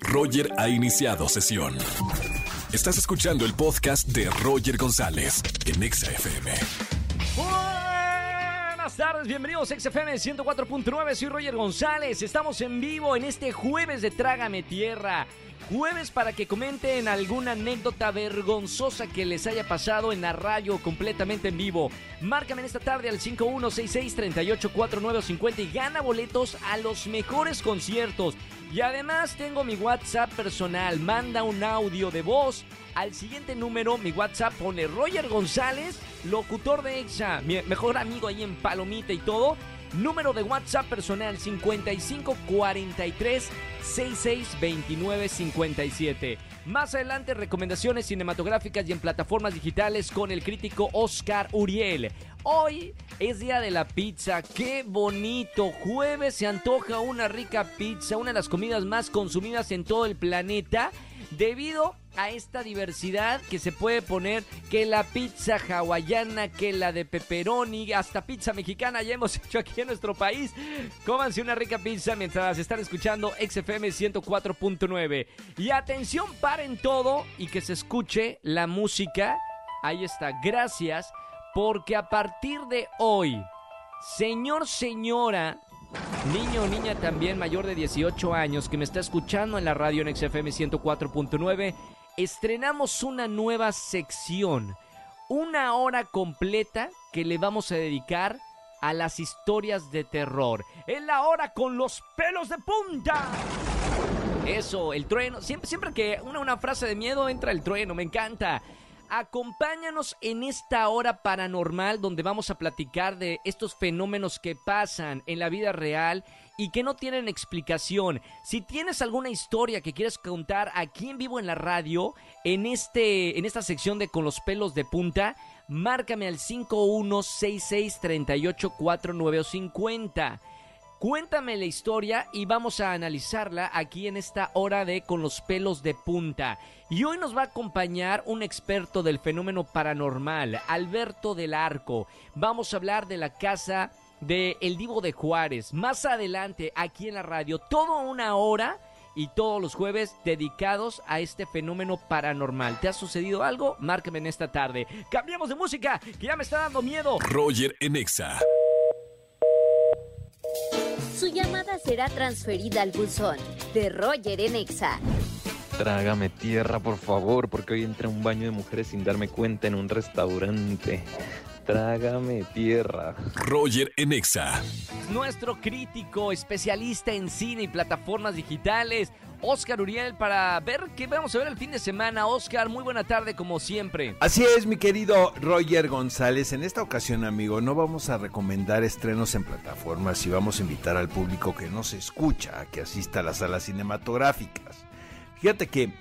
Roger ha iniciado sesión. Estás escuchando el podcast de Roger González en Exa FM. Buenas tardes, bienvenidos a XFM 104.9, soy Roger González, estamos en vivo en este jueves de Trágame Tierra. Jueves para que comenten alguna anécdota vergonzosa que les haya pasado en la radio completamente en vivo. Márcame en esta tarde al 5166-384950 y gana boletos a los mejores conciertos. Y además tengo mi WhatsApp personal. Manda un audio de voz al siguiente número. Mi WhatsApp pone Roger González, locutor de EXA, mi mejor amigo ahí en Palomita y todo. Número de WhatsApp personal 5543 662957. Más adelante recomendaciones cinematográficas y en plataformas digitales con el crítico Oscar Uriel. Hoy es día de la pizza, qué bonito. Jueves se antoja una rica pizza, una de las comidas más consumidas en todo el planeta debido a esta diversidad que se puede poner que la pizza hawaiana, que la de pepperoni, hasta pizza mexicana ya hemos hecho aquí en nuestro país. Cómanse una rica pizza mientras están escuchando XFM 104.9. Y atención, paren todo y que se escuche la música. Ahí está, gracias, porque a partir de hoy, señor, señora, Niño o niña también mayor de 18 años que me está escuchando en la radio en XFM 104.9, estrenamos una nueva sección, una hora completa que le vamos a dedicar a las historias de terror. En la hora con los pelos de punta. Eso, el trueno. Siempre, siempre que una, una frase de miedo entra el trueno, me encanta. Acompáñanos en esta hora paranormal donde vamos a platicar de estos fenómenos que pasan en la vida real y que no tienen explicación. Si tienes alguna historia que quieres contar aquí en vivo en la radio, en, este, en esta sección de Con los pelos de punta, márcame al 5166384950. Cuéntame la historia y vamos a analizarla aquí en esta hora de Con los pelos de punta. Y hoy nos va a acompañar un experto del fenómeno paranormal, Alberto del Arco. Vamos a hablar de la casa de El Divo de Juárez. Más adelante aquí en la radio, toda una hora y todos los jueves dedicados a este fenómeno paranormal. ¿Te ha sucedido algo? Márcame en esta tarde. Cambiamos de música, que ya me está dando miedo. Roger Enexa. Su llamada será transferida al buzón de Roger en Exa. Trágame tierra, por favor, porque hoy entré a un baño de mujeres sin darme cuenta en un restaurante. Trágame tierra. Roger Enexa. Nuestro crítico, especialista en cine y plataformas digitales, Oscar Uriel, para ver qué vamos a ver el fin de semana. Oscar, muy buena tarde como siempre. Así es, mi querido Roger González. En esta ocasión, amigo, no vamos a recomendar estrenos en plataformas y vamos a invitar al público que nos escucha a que asista a las salas cinematográficas. Fíjate que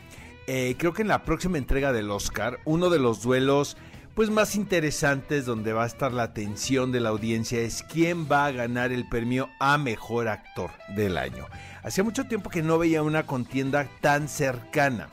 eh, creo que en la próxima entrega del Oscar, uno de los duelos pues más interesantes donde va a estar la atención de la audiencia es quién va a ganar el premio a mejor actor del año. Hacía mucho tiempo que no veía una contienda tan cercana.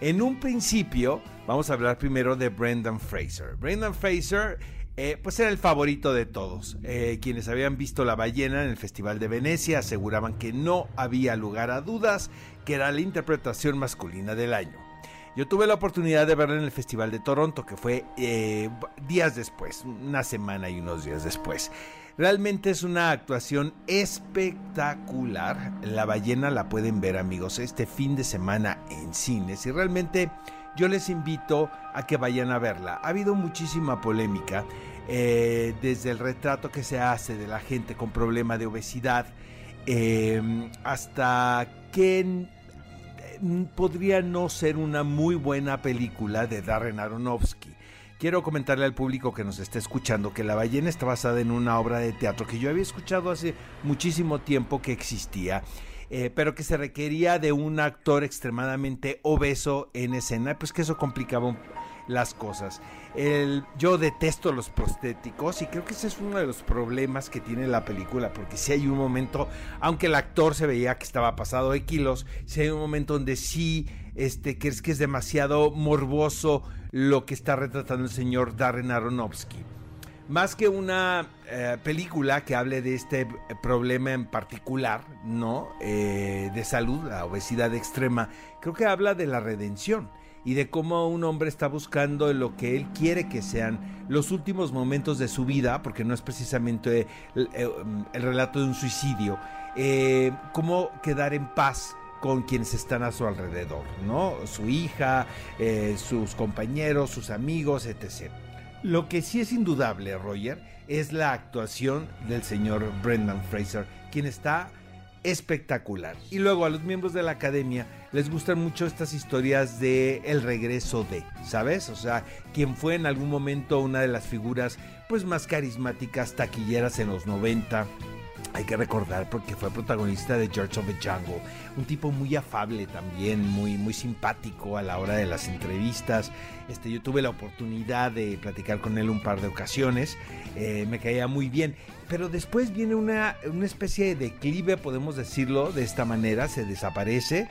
En un principio, vamos a hablar primero de Brendan Fraser. Brendan Fraser, eh, pues era el favorito de todos. Eh, quienes habían visto La ballena en el Festival de Venecia aseguraban que no había lugar a dudas que era la interpretación masculina del año. Yo tuve la oportunidad de verla en el Festival de Toronto, que fue eh, días después, una semana y unos días después. Realmente es una actuación espectacular. La ballena la pueden ver amigos este fin de semana en cines y realmente yo les invito a que vayan a verla. Ha habido muchísima polémica eh, desde el retrato que se hace de la gente con problema de obesidad eh, hasta que podría no ser una muy buena película de Darren Aronofsky. Quiero comentarle al público que nos está escuchando que La ballena está basada en una obra de teatro que yo había escuchado hace muchísimo tiempo que existía. Eh, pero que se requería de un actor extremadamente obeso en escena, pues que eso complicaba un, las cosas. Yo detesto los prostéticos y creo que ese es uno de los problemas que tiene la película, porque si hay un momento, aunque el actor se veía que estaba pasado de kilos, si hay un momento donde sí este, crees que es demasiado morboso lo que está retratando el señor Darren Aronofsky. más que una eh, película que hable de este problema en particular, ¿no? Eh, de salud, la obesidad extrema, creo que habla de la redención y de cómo un hombre está buscando lo que él quiere que sean los últimos momentos de su vida, porque no es precisamente el, el relato de un suicidio, eh, cómo quedar en paz con quienes están a su alrededor, ¿no? Su hija, eh, sus compañeros, sus amigos, etc. Lo que sí es indudable, Roger, es la actuación del señor Brendan Fraser, quien está espectacular. Y luego a los miembros de la academia les gustan mucho estas historias de el regreso de, ¿sabes? O sea, quien fue en algún momento una de las figuras pues más carismáticas, taquilleras en los 90, hay que recordar porque fue protagonista de George of the Jungle, un tipo muy afable también, muy, muy simpático a la hora de las entrevistas. Este, yo tuve la oportunidad de platicar con él un par de ocasiones, eh, me caía muy bien, pero después viene una, una especie de declive, podemos decirlo de esta manera, se desaparece.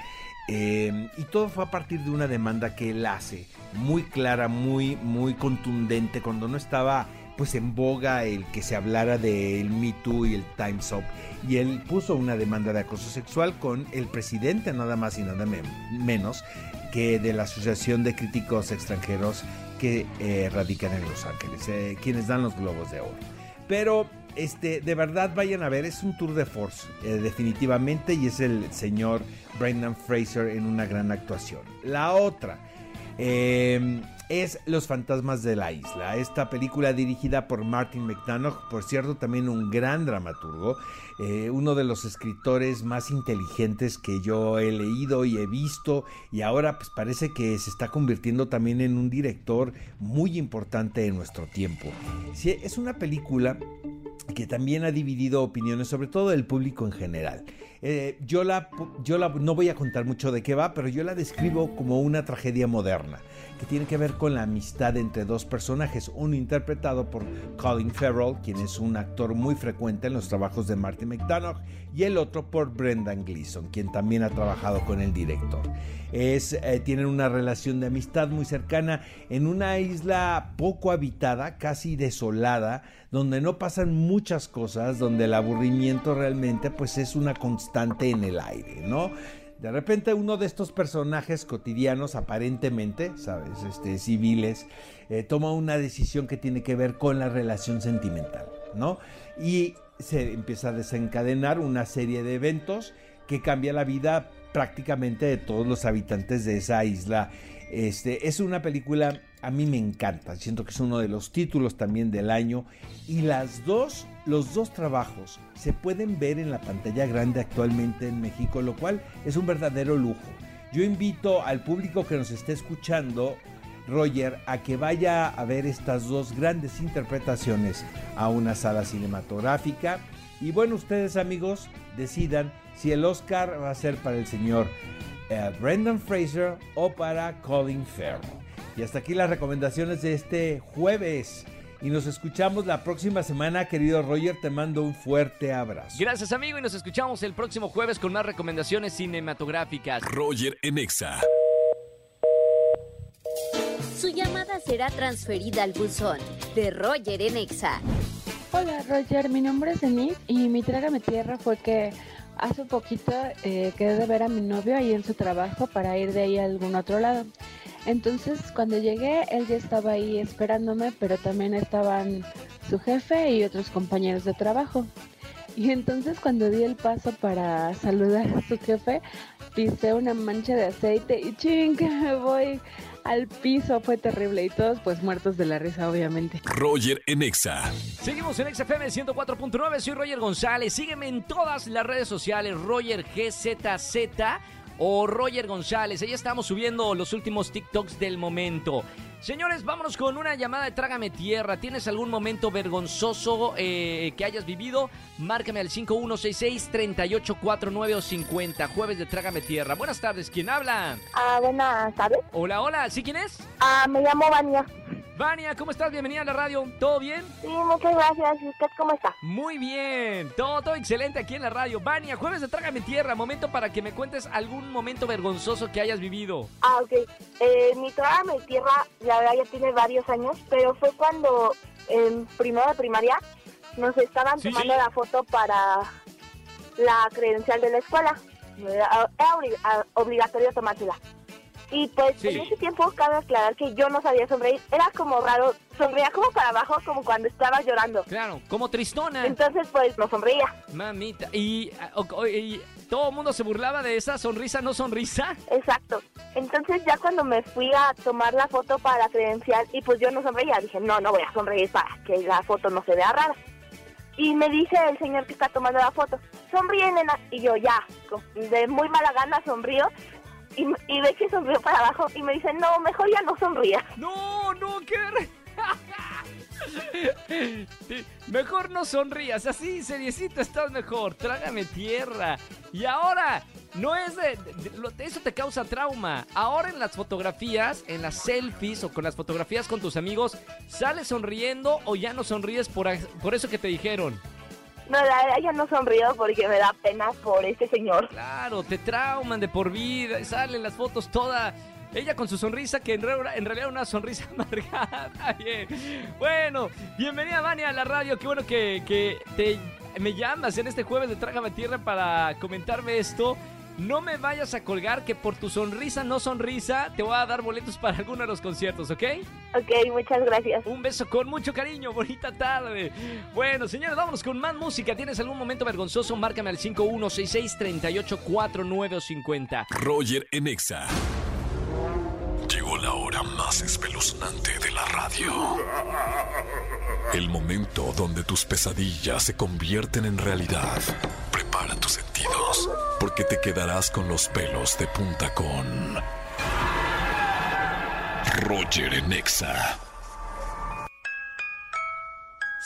Eh, y todo fue a partir de una demanda que él hace, muy clara, muy, muy contundente, cuando no estaba pues en boga el que se hablara del Me Too y el Time's Up. Y él puso una demanda de acoso sexual con el presidente, nada más y nada menos, que de la Asociación de Críticos Extranjeros que eh, radican en Los Ángeles, eh, quienes dan los globos de oro. Pero este, de verdad vayan a ver, es un tour de force, eh, definitivamente, y es el señor Brendan Fraser en una gran actuación. La otra, eh, es Los fantasmas de la isla. Esta película dirigida por Martin McDonough, por cierto también un gran dramaturgo, eh, uno de los escritores más inteligentes que yo he leído y he visto y ahora pues parece que se está convirtiendo también en un director muy importante en nuestro tiempo. es una película que también ha dividido opiniones, sobre todo del público en general. Eh, yo la, yo la, no voy a contar mucho de qué va, pero yo la describo como una tragedia moderna que tiene que ver con la amistad entre dos personajes, uno interpretado por Colin Farrell, quien es un actor muy frecuente en los trabajos de Martin McDonough, y el otro por Brendan Gleeson, quien también ha trabajado con el director. Es, eh, tienen una relación de amistad muy cercana en una isla poco habitada, casi desolada, donde no pasan muchas cosas, donde el aburrimiento realmente pues es una constante en el aire, ¿no? De repente uno de estos personajes cotidianos, aparentemente, ¿sabes? Este, civiles, eh, toma una decisión que tiene que ver con la relación sentimental, ¿no? Y se empieza a desencadenar una serie de eventos que cambia la vida prácticamente de todos los habitantes de esa isla. Este, es una película, a mí me encanta, siento que es uno de los títulos también del año y las dos los dos trabajos se pueden ver en la pantalla grande actualmente en México, lo cual es un verdadero lujo. Yo invito al público que nos esté escuchando, Roger, a que vaya a ver estas dos grandes interpretaciones a una sala cinematográfica. Y bueno, ustedes amigos decidan si el Oscar va a ser para el señor eh, Brendan Fraser o para Colin Farrell. Y hasta aquí las recomendaciones de este jueves y nos escuchamos la próxima semana, querido Roger. Te mando un fuerte abrazo. Gracias, amigo, y nos escuchamos el próximo jueves con más recomendaciones cinematográficas. Roger Enexa. Su llamada será transferida al buzón de Roger Enexa. Hola, Roger. Mi nombre es Denise y mi trágame tierra fue que hace poquito eh, quedé de ver a mi novio ahí en su trabajo para ir de ahí a algún otro lado. Entonces cuando llegué, él ya estaba ahí esperándome, pero también estaban su jefe y otros compañeros de trabajo. Y entonces cuando di el paso para saludar a su jefe, pisé una mancha de aceite y ching, me voy al piso. Fue terrible y todos pues muertos de la risa, obviamente. Roger en Exa. Seguimos en XFM 104.9, soy Roger González. Sígueme en todas las redes sociales, Roger GZZ o Roger González. Ahí estamos subiendo los últimos TikToks del momento. Señores, vámonos con una llamada de Trágame Tierra. ¿Tienes algún momento vergonzoso eh, que hayas vivido? Márcame al 5166-3849 o 50. Jueves de Trágame Tierra. Buenas tardes, ¿quién habla? Ah, buenas tardes. Hola, hola, ¿sí quién es? Ah, me llamo Vania. Vania, ¿cómo estás? Bienvenida a la radio. ¿Todo bien? Sí, muchas gracias. ¿Y usted cómo está? Muy bien. Todo, todo excelente aquí en la radio. Vania, jueves de Trágame Tierra. Momento para que me cuentes algún momento vergonzoso que hayas vivido. Ah, ok. Eh, mi Trágame Tierra, la verdad, ya tiene varios años, pero fue cuando en primero de primaria nos estaban Sí, tomando sí. la foto para la credencial de la escuela. Era era obligatorio tomársela. Y pues Sí. en ese tiempo cabe aclarar que yo no sabía sonreír. Era como raro, sonreía como para abajo, como cuando estaba llorando. Claro, como tristona. Entonces pues no sonreía. Mamita. Y, y todo el mundo se burlaba de esa sonrisa, no sonrisa. Exacto. Entonces ya cuando me fui a tomar la foto para la credencial y pues yo no sonreía, dije, no, no voy a sonreír para que la foto no se vea rara. Y me dice el señor que está tomando la foto, sonríe nena. Y yo ya, de muy mala gana sonrío y, ve que sonrió para abajo y me dice, no, mejor ya no sonría. No, no, qué... Mejor no sonrías, así, seriecito, estás mejor. Trágame tierra. Y ahora, no es de, Eso te causa trauma. Ahora en las fotografías, en las selfies o con las fotografías con tus amigos, ¿sales sonriendo o ya no sonríes por, por eso que te dijeron? No, la no sonrío porque me da pena por este señor. Claro, te trauman de por vida. Salen las fotos toda. Ella con su sonrisa, que en, re- en realidad era una sonrisa amargada. Bien. Bueno, bienvenida, Vania, a la radio. Qué bueno que, que te, me llamas en este jueves de Trágame Tierra para comentarme esto. No me vayas a colgar que por tu sonrisa, no sonrisa, te voy a dar boletos para alguno de los conciertos, ¿ok? Ok, muchas gracias. Un beso con mucho cariño, bonita tarde. Bueno, señores, vámonos con más música. ¿Tienes algún momento vergonzoso? Márcame al 5166-384950. Roger en Exa. Llegó la hora más espeluznante de la radio. El momento donde tus pesadillas se convierten en realidad. Prepara tus sentidos, porque te quedarás con los pelos de punta con Roger en Exa.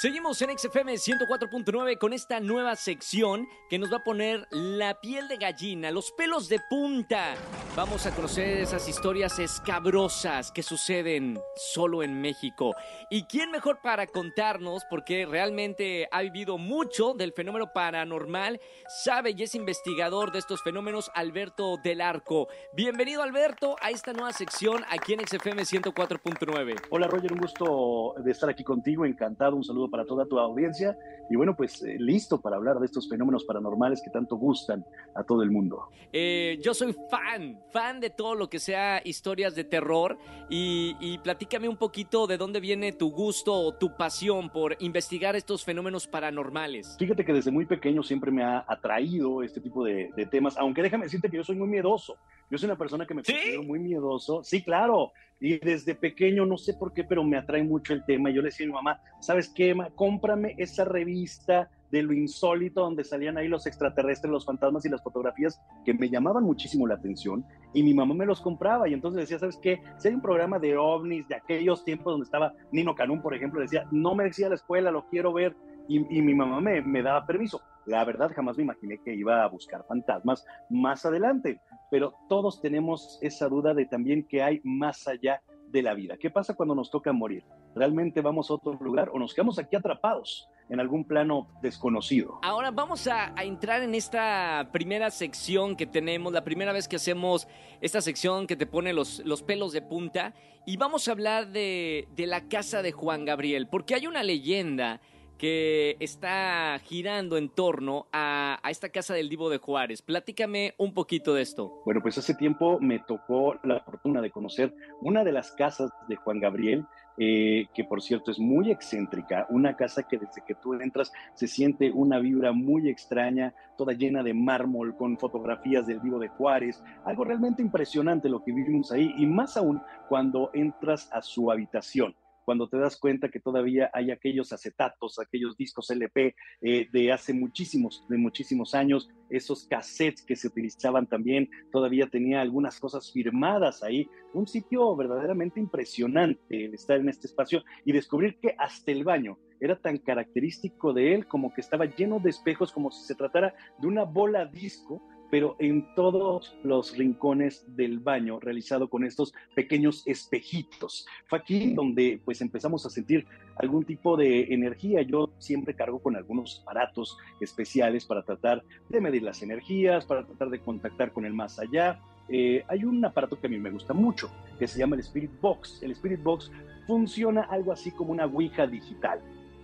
Seguimos en XFM 104.9 con esta nueva sección que nos va a poner la piel de gallina, los pelos de punta. Vamos a conocer esas historias escabrosas que suceden solo en México. ¿Y quién mejor para contarnos? Porque realmente ha vivido mucho del fenómeno paranormal, sabe y es investigador de estos fenómenos, Alberto del Arco. Bienvenido, Alberto, a esta nueva sección aquí en XFM 104.9. Hola Roger, un gusto de estar aquí contigo, encantado, un saludo para toda tu audiencia y bueno, pues eh, listo para hablar de estos fenómenos paranormales que tanto gustan a todo el mundo. Eh, yo soy fan, fan de todo lo que sea historias de terror y, y platícame un poquito de dónde viene tu gusto o tu pasión por investigar estos fenómenos paranormales. Fíjate que desde muy pequeño siempre me ha atraído este tipo de, de temas, aunque déjame decirte que yo soy muy miedoso. Yo soy una persona que me ¿Sí? considero muy miedoso. Sí, claro. Y desde pequeño, no sé por qué, pero me atrae mucho el tema. Yo le decía a mi mamá, ¿sabes qué? ma? Cómprame esa revista de lo insólito donde salían ahí los extraterrestres, los fantasmas y las fotografías que me llamaban muchísimo la atención y mi mamá me los compraba y entonces decía, ¿sabes qué? Si hay un programa de ovnis de aquellos tiempos donde estaba Nino Canún, por ejemplo, decía, no me decía la escuela, lo quiero ver y, y mi mamá me, me daba permiso. La verdad jamás me imaginé que iba a buscar fantasmas más adelante, pero todos tenemos esa duda de también que hay más allá de la vida. ¿Qué pasa cuando nos toca morir? ¿Realmente vamos a otro lugar o nos quedamos aquí atrapados en algún plano desconocido? Ahora vamos a, entrar en esta primera sección que tenemos, la primera vez que hacemos esta sección que te pone los, los pelos de punta y vamos a hablar de, de la casa de Juan Gabriel, porque hay una leyenda que está girando en torno a, esta casa del Divo de Juárez. Platícame un poquito de esto. Bueno, pues hace tiempo me tocó la fortuna de conocer una de las casas de Juan Gabriel, eh, que por cierto es muy excéntrica, una casa que desde que tú entras se siente una vibra muy extraña, toda llena de mármol, con fotografías del vivo de Juárez, algo realmente impresionante lo que vivimos ahí, y más aún cuando entras a su habitación cuando te das cuenta que todavía hay aquellos acetatos, aquellos discos LP eh, de hace muchísimos, de muchísimos años, esos cassettes que se utilizaban también, todavía tenía algunas cosas firmadas ahí. Un sitio verdaderamente impresionante estar en este espacio y descubrir que hasta el baño era tan característico de él como que estaba lleno de espejos, como si se tratara de una bola disco pero en todos los rincones del baño realizado con estos pequeños espejitos. Fue aquí donde pues empezamos a sentir algún tipo de energía. Yo siempre cargo con algunos aparatos especiales para tratar de medir las energías, para tratar de contactar con el más allá. Eh, hay un aparato que a mí me gusta mucho, que se llama el Spirit Box. El Spirit Box funciona algo así como una Ouija digital.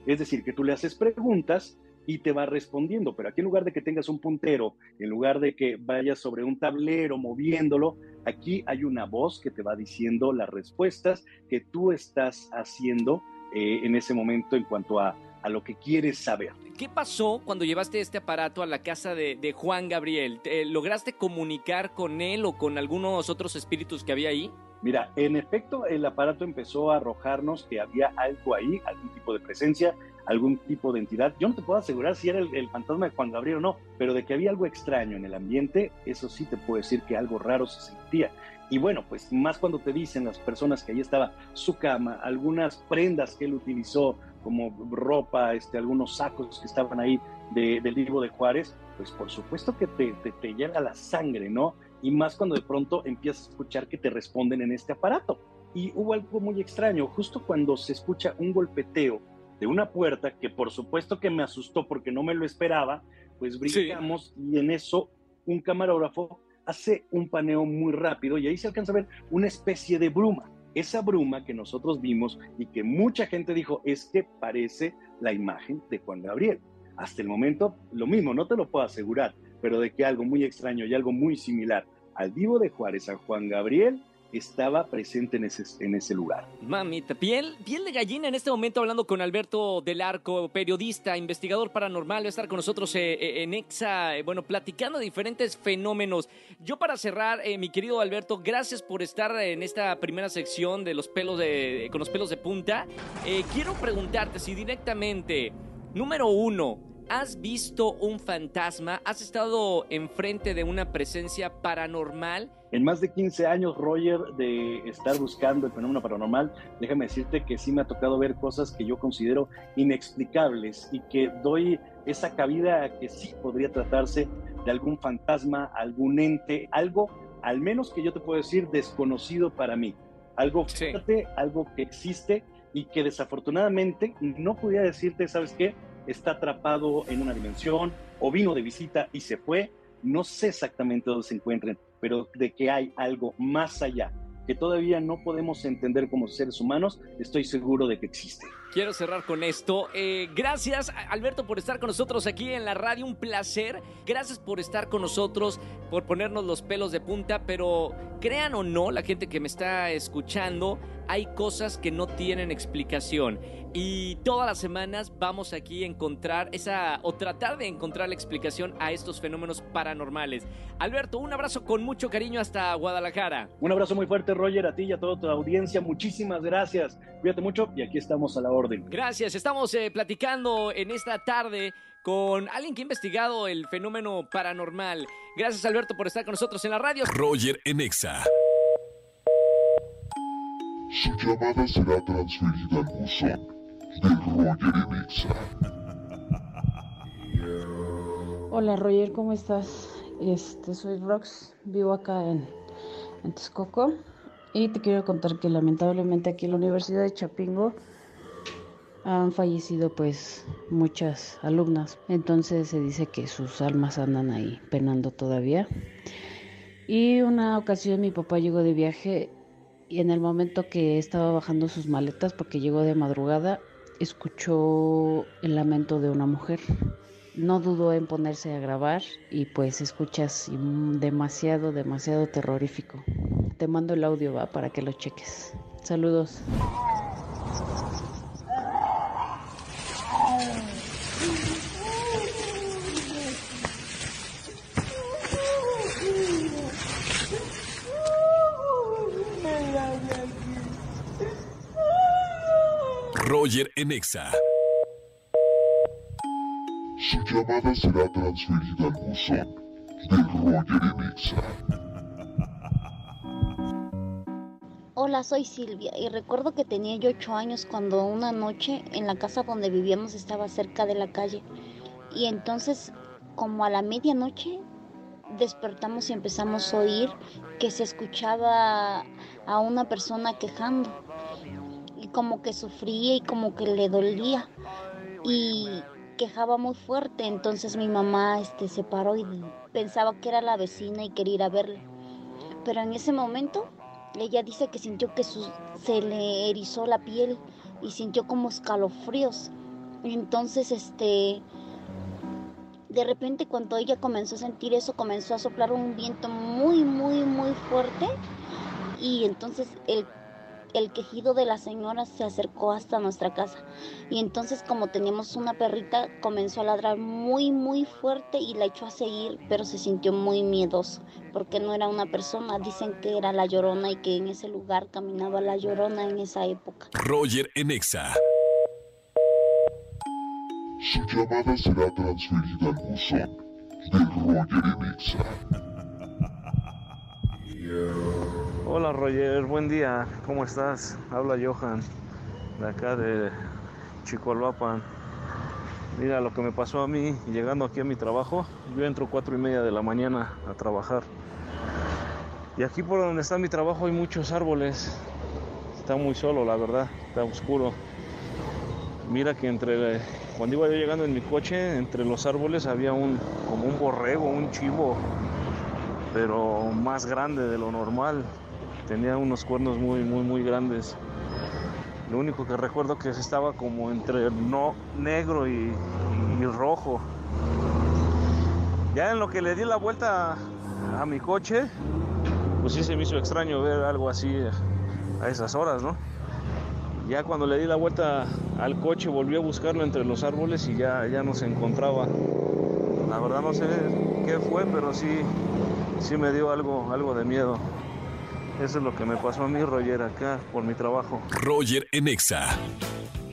Es decir, que tú le haces preguntas y te va respondiendo. Pero aquí en lugar de que tengas un puntero, en lugar de que vayas sobre un tablero moviéndolo, aquí hay una voz que te va diciendo las respuestas que tú estás haciendo eh, en ese momento en cuanto a, a, lo que quieres saber. ¿Qué pasó cuando llevaste este aparato a la casa de, de Juan Gabriel? ¿Lograste comunicar con él o con algunos otros espíritus que había ahí? Mira, en efecto, el aparato empezó a arrojarnos que había algo ahí, algún tipo de presencia, algún tipo de entidad. Yo no te puedo asegurar si era el, fantasma de Juan Gabriel o no, pero de que había algo extraño en el ambiente, eso sí te puedo decir que algo raro se sentía. Y bueno, pues más cuando te dicen las personas que ahí estaba su cama, algunas prendas que él utilizó, como ropa, este, algunos sacos que estaban ahí del libro de Juárez, pues por supuesto que te, te, te llega la sangre, ¿no? Y más cuando de pronto empiezas a escuchar que te responden en este aparato. Y hubo algo muy extraño, justo cuando se escucha un golpeteo de una puerta que por supuesto que me asustó porque no me lo esperaba, pues brincamos y en eso un camarógrafo hace un paneo muy rápido y ahí se alcanza a ver una especie de bruma. Esa bruma que nosotros vimos y que mucha gente dijo es que parece la imagen de Juan Gabriel. Hasta el momento lo mismo, no te lo puedo asegurar, pero de que algo muy extraño y algo muy similar al vivo de Juárez, a Juan Gabriel, estaba presente en ese, en ese lugar. Mamita, piel, piel de gallina en este momento hablando con Alberto del Arco, periodista, investigador paranormal, va a estar con nosotros eh, eh, en EXA, eh, bueno, platicando diferentes fenómenos. Yo para cerrar, mi querido Alberto, gracias por estar en esta primera sección de los pelos de, con los pelos de punta. quiero preguntarte si directamente, número uno, ¿Has visto un fantasma? ¿Has estado enfrente de una presencia paranormal? En más de 15 años, Roger, de estar buscando el fenómeno paranormal, déjame decirte que sí me ha tocado ver cosas que yo considero inexplicables y que doy esa cabida a que sí podría tratarse de algún fantasma, algún ente, algo, al menos que yo te puedo decir, desconocido para mí. Algo fuerte, algo que existe y que desafortunadamente no podía decirte, ¿sabes qué? Está atrapado en una dimensión o vino de visita y se fue. No sé exactamente dónde se encuentren, pero de que hay algo más allá que todavía no podemos entender como seres humanos, estoy seguro de que existe. Quiero cerrar con esto. Eh, gracias, Alberto, por estar con nosotros aquí en la radio. Un placer. Gracias por estar con nosotros, por ponernos los pelos de punta. Pero crean o no, la gente que me está escuchando, hay cosas que no tienen explicación. Y todas las semanas vamos aquí a encontrar esa, o tratar de encontrar la explicación a estos fenómenos paranormales. Alberto, un abrazo con mucho cariño hasta Guadalajara. Un abrazo muy fuerte, Roger, a ti y a toda tu audiencia. Muchísimas gracias. Cuídate mucho y aquí estamos a la orden. Gracias. Estamos eh, platicando en esta tarde con alguien que ha investigado el fenómeno paranormal. Gracias, Alberto, por estar con nosotros en la radio. Roger Enexa. Su llamada será transferida al buzón Hola Roger, ¿cómo estás? Este, soy Rox, vivo acá en, en Texcoco y te quiero contar que lamentablemente aquí en la Universidad de Chapingo han fallecido pues muchas alumnas, entonces se dice que sus almas andan ahí penando todavía. Y una ocasión mi papá llegó de viaje y en el momento que estaba bajando sus maletas porque llegó de madrugada escuchó el lamento de una mujer. No dudó en ponerse a grabar y pues escuchas demasiado, demasiado terrorífico. Te mando el audio, va, para que lo cheques. Saludos. Roger Enexa. Su llamada será transferida al buzón de Roger Enexa. Hola, soy Silvia y recuerdo que tenía yo ocho años cuando una noche en la casa donde vivíamos estaba cerca de la calle y entonces como a la medianoche despertamos y empezamos a oír que se escuchaba a una persona quejando como que sufría y como que le dolía y quejaba muy fuerte. Entonces mi mamá este, se paró y pensaba que era la vecina y quería ir a verla. Pero en ese momento ella dice que sintió que se le erizó la piel y sintió como escalofríos. Entonces, este, de repente cuando ella comenzó a sentir eso, comenzó a soplar un viento muy, muy, muy fuerte y entonces el, el quejido de la señora se acercó hasta nuestra casa. Y entonces como teníamos una perrita, comenzó a ladrar muy, muy fuerte y la echó a seguir, pero se sintió muy miedoso porque no era una persona, dicen que era la llorona y que en ese lugar caminaba la llorona en esa época. Roger Enexa. Su llamada será transferida al buzón de Roger Enexa. Hola Roger, buen día, ¿cómo estás? Habla Johan, de acá de Chicolvapan. Mira lo que me pasó a mí llegando aquí a mi trabajo. Yo entro cuatro y media de la mañana a trabajar. Y aquí por donde está mi trabajo hay muchos árboles. Está muy solo, la verdad, está oscuro. Mira que entre cuando iba yo llegando en mi coche, entre los árboles había un como un borrego, un chivo, pero más grande de lo normal. Tenía unos cuernos muy muy muy grandes. Lo único que recuerdo que estaba como entre no negro y, rojo. Ya en lo que le di la vuelta a mi coche, pues sí se me hizo extraño ver algo así a esas horas, ¿no? Ya cuando le di la vuelta al coche volví a buscarlo entre los árboles y ya, ya no se encontraba. La verdad no sé qué fue, pero sí, sí me dio algo, algo de miedo. Eso es lo que me pasó a mí, Roger, acá por mi trabajo. Roger Enexa.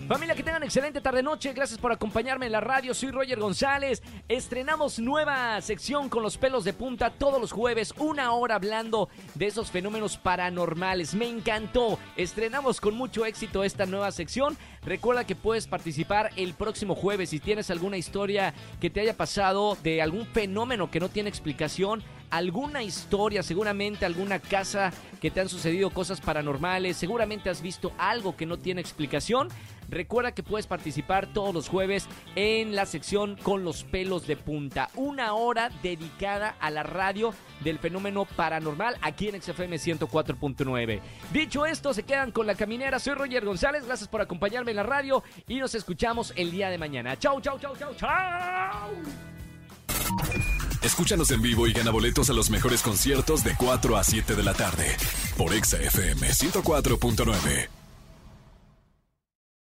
Familia, que tengan excelente tarde-noche. Gracias por acompañarme en la radio. Soy Roger González. Estrenamos nueva sección con los pelos de punta todos los jueves, una hora hablando de esos fenómenos paranormales. Me encantó. Estrenamos con mucho éxito esta nueva sección. Recuerda que puedes participar el próximo jueves si tienes alguna historia que te haya pasado de algún fenómeno que no tiene explicación alguna historia, seguramente alguna casa que te han sucedido cosas paranormales, seguramente has visto algo que no tiene explicación. Recuerda que puedes participar todos los jueves en la sección con los pelos de punta. Una hora dedicada a la radio del fenómeno paranormal aquí en XFM 104.9. Dicho esto, se quedan con la caminera. Soy Roger González. Gracias por acompañarme en la radio y nos escuchamos el día de mañana. Chau, chau, chau, chau, chau. Escúchanos en vivo y gana boletos a los mejores conciertos de 4 a 7 de la tarde por Exa FM 104.9.